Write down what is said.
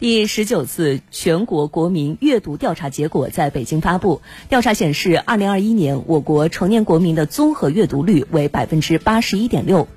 第十九次全国国民阅读调查结果在北京发布。调查显示二零二一年我国成年国民的综合阅读率为百分之八十一点六。